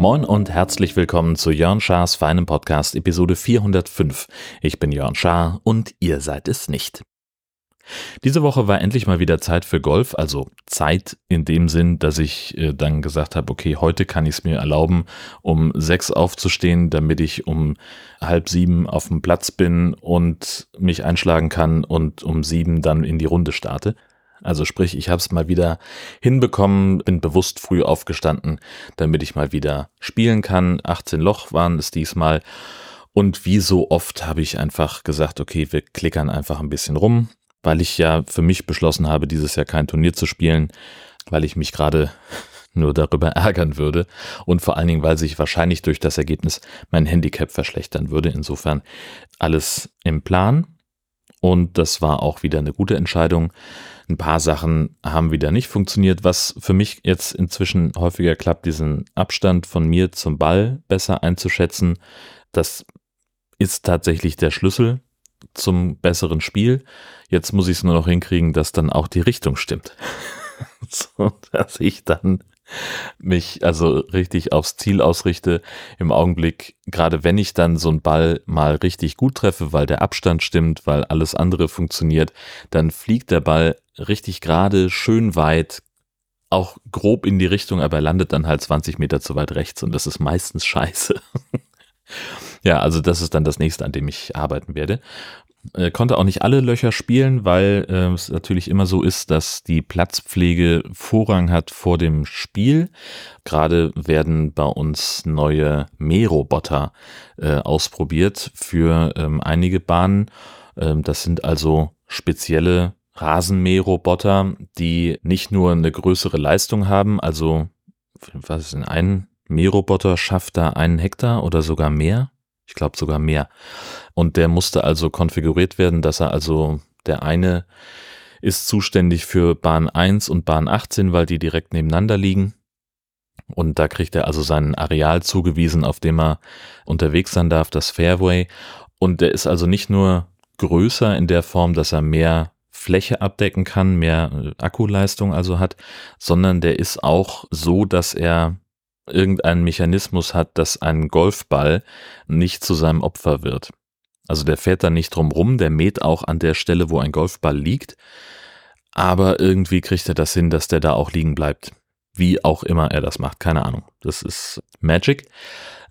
Moin und herzlich willkommen zu Jörn Schars feinem Podcast Episode 405. Ich bin Jörn Schaar und ihr seid es nicht. Diese Woche war endlich mal wieder Zeit für Golf, also Zeit in dem Sinn, dass ich äh, dann gesagt habe, okay, heute kann ich es mir erlauben, um sechs aufzustehen, damit ich um halb sieben auf dem Platz bin und mich einschlagen kann und um sieben dann in die Runde starte. Also sprich, ich habe es mal wieder hinbekommen, bin bewusst früh aufgestanden, damit ich mal wieder spielen kann. 18 Loch waren es diesmal. Und wie so oft habe ich einfach gesagt, okay, wir klickern einfach ein bisschen rum, weil ich ja für mich beschlossen habe, dieses Jahr kein Turnier zu spielen, weil ich mich gerade nur darüber ärgern würde und vor allen Dingen, weil sich wahrscheinlich durch das Ergebnis mein Handicap verschlechtern würde. Insofern alles im Plan und das war auch wieder eine gute Entscheidung. Ein paar Sachen haben wieder nicht funktioniert, was für mich jetzt inzwischen häufiger klappt, diesen Abstand von mir zum Ball besser einzuschätzen. Das ist tatsächlich der Schlüssel zum besseren Spiel. Jetzt muss ich es nur noch hinkriegen, dass dann auch die Richtung stimmt. so, dass ich dann mich also richtig aufs Ziel ausrichte. Im Augenblick, gerade wenn ich dann so einen Ball mal richtig gut treffe, weil der Abstand stimmt, weil alles andere funktioniert, dann fliegt der Ball richtig gerade, schön weit, auch grob in die Richtung, aber er landet dann halt 20 Meter zu weit rechts und das ist meistens scheiße. ja, also das ist dann das nächste, an dem ich arbeiten werde. Äh, konnte auch nicht alle Löcher spielen, weil äh, es natürlich immer so ist, dass die Platzpflege Vorrang hat vor dem Spiel. Gerade werden bei uns neue Mähroboter äh, ausprobiert für ähm, einige Bahnen. Ähm, das sind also spezielle Rasenmähroboter, die nicht nur eine größere Leistung haben, also was ist denn ein Mähroboter schafft da einen Hektar oder sogar mehr? Ich glaube sogar mehr. Und der musste also konfiguriert werden, dass er also der eine ist zuständig für Bahn 1 und Bahn 18, weil die direkt nebeneinander liegen. Und da kriegt er also sein Areal zugewiesen, auf dem er unterwegs sein darf, das Fairway. Und der ist also nicht nur größer in der Form, dass er mehr Fläche abdecken kann, mehr äh, Akkuleistung also hat, sondern der ist auch so, dass er irgendeinen Mechanismus hat, dass ein Golfball nicht zu seinem Opfer wird. Also der fährt da nicht drum rum, der mäht auch an der Stelle, wo ein Golfball liegt, aber irgendwie kriegt er das hin, dass der da auch liegen bleibt. Wie auch immer er das macht, keine Ahnung. Das ist Magic.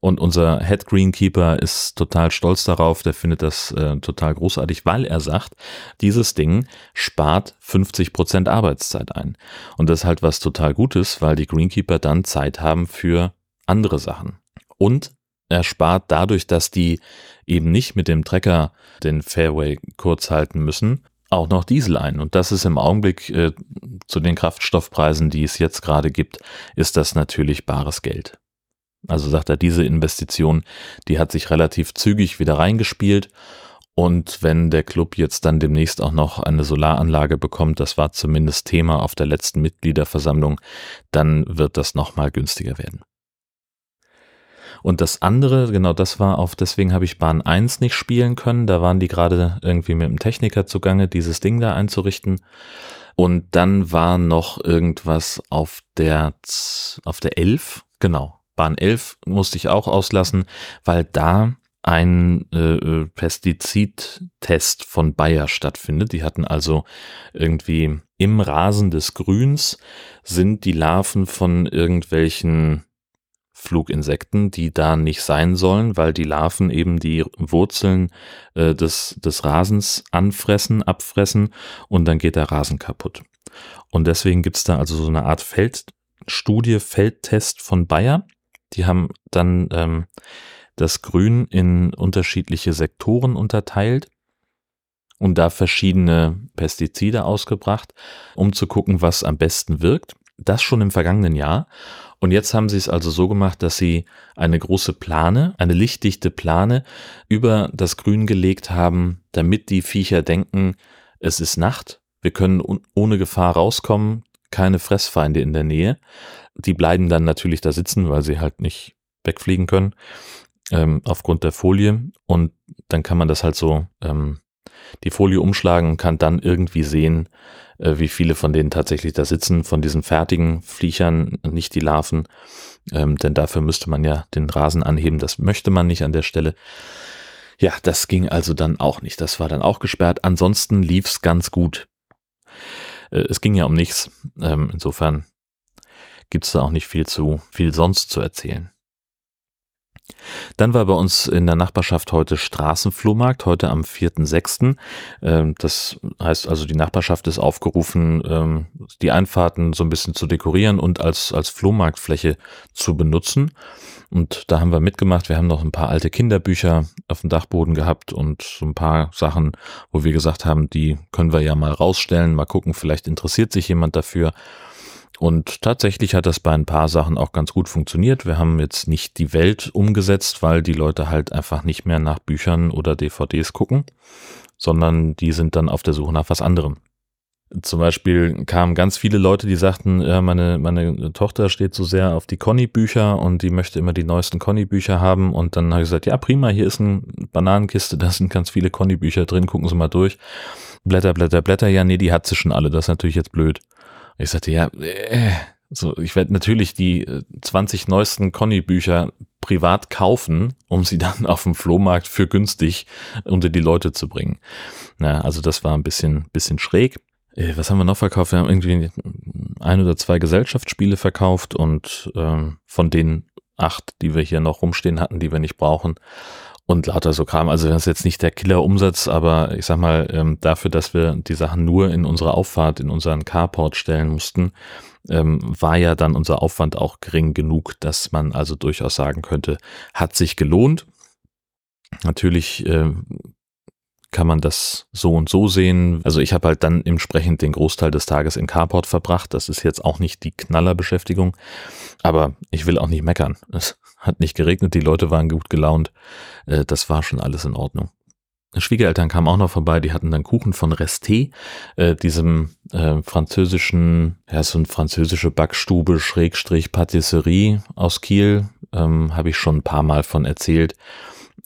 Und unser Head Greenkeeper ist total stolz darauf, der findet das äh, total großartig, weil er sagt, dieses Ding spart 50 Prozent Arbeitszeit ein. Und das ist halt was total Gutes, weil die Greenkeeper dann Zeit haben für andere Sachen. Und er spart dadurch, dass die eben nicht mit dem Trecker den Fairway kurz halten müssen, auch noch Diesel ein. Und das ist im Augenblick äh, zu den Kraftstoffpreisen, die es jetzt gerade gibt, ist das natürlich bares Geld. Also sagt er, diese Investition, die hat sich relativ zügig wieder reingespielt. Und wenn der Club jetzt dann demnächst auch noch eine Solaranlage bekommt, das war zumindest Thema auf der letzten Mitgliederversammlung, dann wird das nochmal günstiger werden. Und das andere, genau das war auf, deswegen habe ich Bahn 1 nicht spielen können. Da waren die gerade irgendwie mit dem Techniker zugange, dieses Ding da einzurichten. Und dann war noch irgendwas auf der, auf der 11, genau, Bahn 11 musste ich auch auslassen, weil da ein äh, äh, Pestizidtest von Bayer stattfindet. Die hatten also irgendwie im Rasen des Grüns sind die Larven von irgendwelchen Fluginsekten, die da nicht sein sollen, weil die Larven eben die Wurzeln äh, des, des Rasens anfressen, abfressen und dann geht der Rasen kaputt. Und deswegen gibt's da also so eine Art Feldstudie, Feldtest von Bayer die haben dann ähm, das Grün in unterschiedliche Sektoren unterteilt und da verschiedene Pestizide ausgebracht, um zu gucken, was am besten wirkt. Das schon im vergangenen Jahr. Und jetzt haben sie es also so gemacht, dass sie eine große Plane, eine lichtdichte Plane über das Grün gelegt haben, damit die Viecher denken, es ist Nacht, wir können ohne Gefahr rauskommen, keine Fressfeinde in der Nähe. Die bleiben dann natürlich da sitzen, weil sie halt nicht wegfliegen können ähm, aufgrund der Folie. Und dann kann man das halt so ähm, die Folie umschlagen und kann dann irgendwie sehen, äh, wie viele von denen tatsächlich da sitzen, von diesen fertigen Fliechern, nicht die Larven. Ähm, denn dafür müsste man ja den Rasen anheben. Das möchte man nicht an der Stelle. Ja, das ging also dann auch nicht. Das war dann auch gesperrt. Ansonsten lief's ganz gut. Äh, es ging ja um nichts. Ähm, insofern gibt's da auch nicht viel zu, viel sonst zu erzählen. Dann war bei uns in der Nachbarschaft heute Straßenflohmarkt, heute am 4.6. Ähm, das heißt also, die Nachbarschaft ist aufgerufen, ähm, die Einfahrten so ein bisschen zu dekorieren und als, als Flohmarktfläche zu benutzen. Und da haben wir mitgemacht. Wir haben noch ein paar alte Kinderbücher auf dem Dachboden gehabt und so ein paar Sachen, wo wir gesagt haben, die können wir ja mal rausstellen, mal gucken, vielleicht interessiert sich jemand dafür. Und tatsächlich hat das bei ein paar Sachen auch ganz gut funktioniert. Wir haben jetzt nicht die Welt umgesetzt, weil die Leute halt einfach nicht mehr nach Büchern oder DVDs gucken, sondern die sind dann auf der Suche nach was anderem. Zum Beispiel kamen ganz viele Leute, die sagten, ja, meine, meine Tochter steht so sehr auf die Conny-Bücher und die möchte immer die neuesten Conny-Bücher haben. Und dann habe ich gesagt, ja, prima, hier ist eine Bananenkiste, da sind ganz viele Conny-Bücher drin, gucken Sie mal durch. Blätter, Blätter, Blätter, ja, nee, die hat sie schon alle, das ist natürlich jetzt blöd. Ich sagte, ja, äh, so, ich werde natürlich die 20 äh, neuesten Conny-Bücher privat kaufen, um sie dann auf dem Flohmarkt für günstig unter die Leute zu bringen. Na, also das war ein bisschen, bisschen schräg. Äh, was haben wir noch verkauft? Wir haben irgendwie ein oder zwei Gesellschaftsspiele verkauft und ähm, von den acht, die wir hier noch rumstehen hatten, die wir nicht brauchen, und lauter so Kram. Also das ist jetzt nicht der Killer-Umsatz, aber ich sag mal, ähm, dafür, dass wir die Sachen nur in unsere Auffahrt, in unseren Carport stellen mussten, ähm, war ja dann unser Aufwand auch gering genug, dass man also durchaus sagen könnte, hat sich gelohnt. Natürlich äh, kann man das so und so sehen. Also ich habe halt dann entsprechend den Großteil des Tages in Carport verbracht. Das ist jetzt auch nicht die Knallerbeschäftigung, aber ich will auch nicht meckern. Es hat nicht geregnet, die Leute waren gut gelaunt. Äh, das war schon alles in Ordnung. Schwiegereltern kamen auch noch vorbei, die hatten dann Kuchen von Resté, äh, diesem äh, französischen, ja, so eine französische Backstube, Schrägstrich Patisserie aus Kiel, ähm, habe ich schon ein paar Mal von erzählt.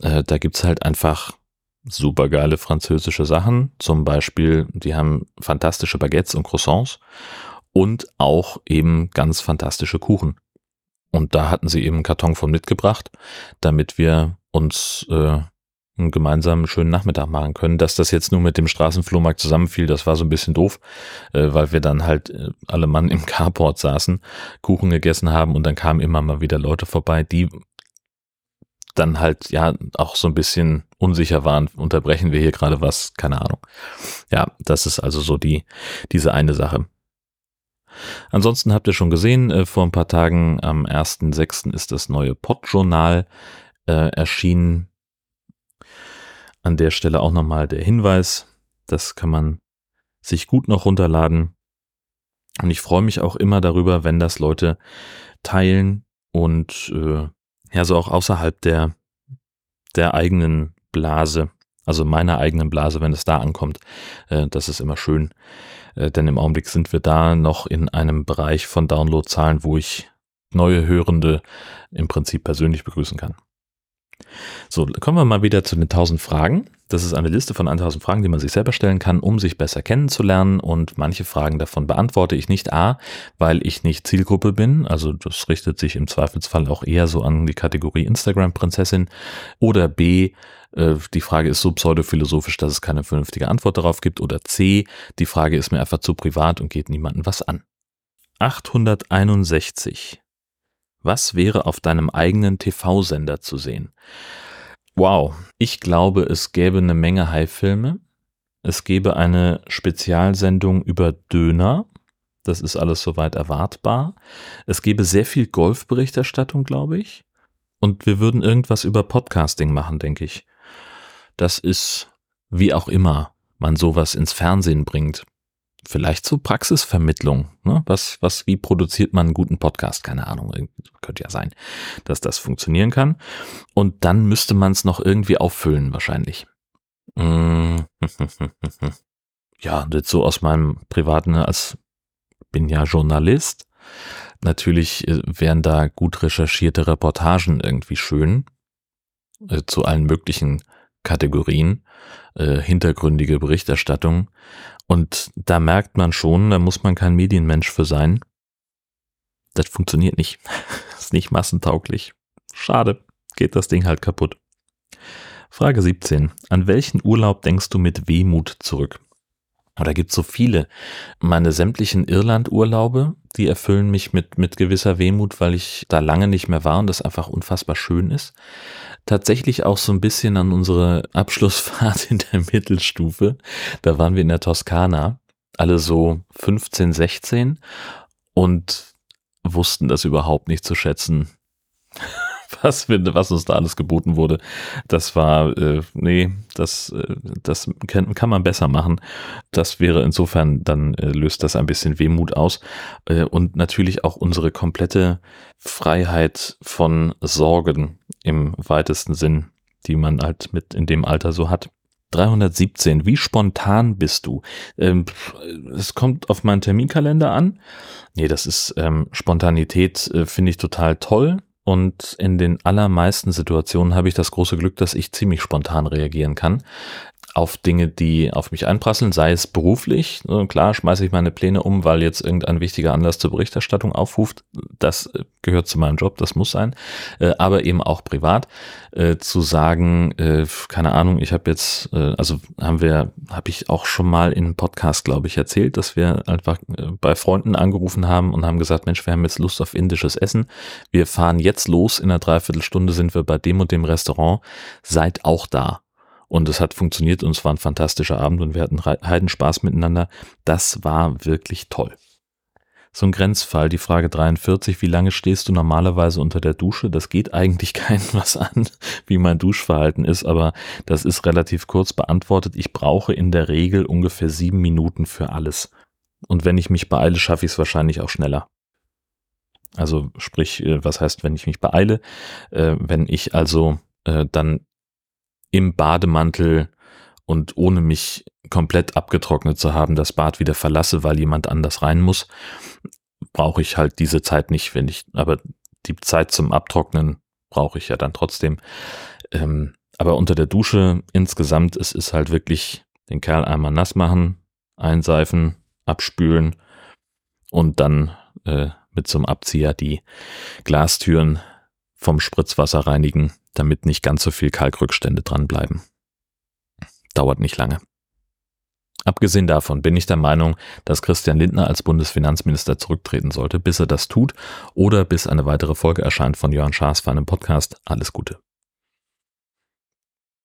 Äh, da gibt's halt einfach super geile französische Sachen. Zum Beispiel, die haben fantastische Baguettes und Croissants und auch eben ganz fantastische Kuchen. Und da hatten sie eben einen Karton von mitgebracht, damit wir uns äh, einen gemeinsamen schönen Nachmittag machen können. Dass das jetzt nur mit dem Straßenflohmarkt zusammenfiel, das war so ein bisschen doof, äh, weil wir dann halt äh, alle Mann im Carport saßen, Kuchen gegessen haben und dann kamen immer mal wieder Leute vorbei, die dann halt ja auch so ein bisschen unsicher waren, unterbrechen wir hier gerade was, keine Ahnung. Ja, das ist also so die, diese eine Sache. Ansonsten habt ihr schon gesehen, äh, vor ein paar Tagen am 1.6. ist das neue Podjournal äh, erschienen. An der Stelle auch nochmal der Hinweis, das kann man sich gut noch runterladen. Und ich freue mich auch immer darüber, wenn das Leute teilen und äh, ja, so auch außerhalb der, der eigenen Blase, also meiner eigenen Blase, wenn es da ankommt. Äh, das ist immer schön. Äh, denn im Augenblick sind wir da noch in einem Bereich von Downloadzahlen, wo ich neue Hörende im Prinzip persönlich begrüßen kann. So, kommen wir mal wieder zu den 1000 Fragen. Das ist eine Liste von 1000 Fragen, die man sich selber stellen kann, um sich besser kennenzulernen. Und manche Fragen davon beantworte ich nicht A, weil ich nicht Zielgruppe bin. Also das richtet sich im Zweifelsfall auch eher so an die Kategorie Instagram-Prinzessin. Oder B, äh, die Frage ist so pseudophilosophisch, dass es keine vernünftige Antwort darauf gibt. Oder C, die Frage ist mir einfach zu privat und geht niemandem was an. 861. Was wäre auf deinem eigenen TV-Sender zu sehen? Wow, ich glaube, es gäbe eine Menge High-Filme. Es gäbe eine Spezialsendung über Döner. Das ist alles soweit erwartbar. Es gäbe sehr viel Golfberichterstattung, glaube ich. Und wir würden irgendwas über Podcasting machen, denke ich. Das ist, wie auch immer man sowas ins Fernsehen bringt, vielleicht zur Praxisvermittlung. Ne? Was, was, wie produziert man einen guten Podcast? Keine Ahnung. Könnte ja sein, dass das funktionieren kann. Und dann müsste man es noch irgendwie auffüllen, wahrscheinlich. ja, das so aus meinem privaten, ne, als bin ja Journalist. Natürlich äh, wären da gut recherchierte Reportagen irgendwie schön äh, zu allen möglichen Kategorien, äh, hintergründige Berichterstattung. Und da merkt man schon, da muss man kein Medienmensch für sein. Das funktioniert nicht. Ist nicht massentauglich. Schade, geht das Ding halt kaputt. Frage 17. An welchen Urlaub denkst du mit Wehmut zurück? Oder gibt so viele. Meine sämtlichen Irland-Urlaube, die erfüllen mich mit, mit gewisser Wehmut, weil ich da lange nicht mehr war und das einfach unfassbar schön ist. Tatsächlich auch so ein bisschen an unsere Abschlussfahrt in der Mittelstufe. Da waren wir in der Toskana, alle so 15, 16 und wussten das überhaupt nicht zu schätzen was, was uns da alles geboten wurde. Das war, äh, nee, das, äh, das kann, kann man besser machen. Das wäre insofern, dann äh, löst das ein bisschen Wehmut aus. Äh, und natürlich auch unsere komplette Freiheit von Sorgen im weitesten Sinn, die man halt mit in dem Alter so hat. 317. Wie spontan bist du? Ähm, es kommt auf meinen Terminkalender an. Nee, das ist ähm, Spontanität, äh, finde ich total toll. Und in den allermeisten Situationen habe ich das große Glück, dass ich ziemlich spontan reagieren kann auf Dinge, die auf mich einprasseln, sei es beruflich. Klar, schmeiße ich meine Pläne um, weil jetzt irgendein wichtiger Anlass zur Berichterstattung aufruft. Das äh, gehört zu meinem Job, das muss sein. Äh, aber eben auch privat äh, zu sagen, keine Ahnung, ich habe jetzt, also haben wir, habe ich auch schon mal in einem Podcast, glaube ich, erzählt, dass wir einfach bei Freunden angerufen haben und haben gesagt, Mensch, wir haben jetzt Lust auf indisches Essen. Wir fahren jetzt los. In einer Dreiviertelstunde sind wir bei dem und dem Restaurant. Seid auch da. Und es hat funktioniert und es war ein fantastischer Abend und wir hatten Heidenspaß miteinander. Das war wirklich toll. So ein Grenzfall, die Frage 43, wie lange stehst du normalerweise unter der Dusche? Das geht eigentlich keinem was an, wie mein Duschverhalten ist, aber das ist relativ kurz beantwortet. Ich brauche in der Regel ungefähr sieben Minuten für alles. Und wenn ich mich beeile, schaffe ich es wahrscheinlich auch schneller. Also sprich, äh, was heißt, wenn ich mich beeile? Äh, wenn ich also äh, dann im Bademantel und ohne mich komplett abgetrocknet zu haben, das Bad wieder verlasse, weil jemand anders rein muss, brauche ich halt diese Zeit nicht, wenn ich, aber die Zeit zum Abtrocknen brauche ich ja dann trotzdem. Ähm, aber unter der Dusche insgesamt, es ist halt wirklich den Kerl einmal nass machen, einseifen, abspülen und dann äh, mit zum Abzieher die Glastüren vom Spritzwasser reinigen, damit nicht ganz so viel Kalkrückstände dranbleiben. Dauert nicht lange. Abgesehen davon bin ich der Meinung, dass Christian Lindner als Bundesfinanzminister zurücktreten sollte, bis er das tut oder bis eine weitere Folge erscheint von Jörn Schaas für einen Podcast. Alles Gute.